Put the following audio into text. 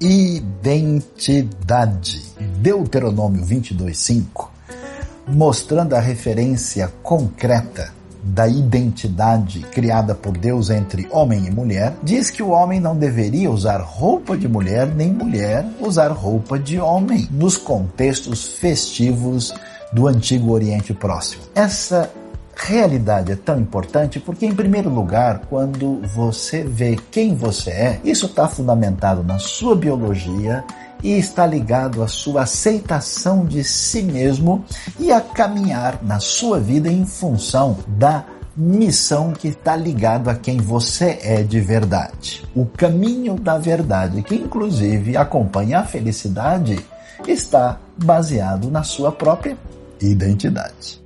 identidade. Deuteronômio 22:5, mostrando a referência concreta da identidade criada por Deus entre homem e mulher, diz que o homem não deveria usar roupa de mulher, nem mulher usar roupa de homem, nos contextos festivos do antigo Oriente Próximo. Essa realidade é tão importante porque, em primeiro lugar, quando você vê quem você é, isso está fundamentado na sua biologia e está ligado à sua aceitação de si mesmo e a caminhar na sua vida em função da missão que está ligado a quem você é de verdade. O caminho da verdade, que inclusive acompanha a felicidade, está baseado na sua própria identidade.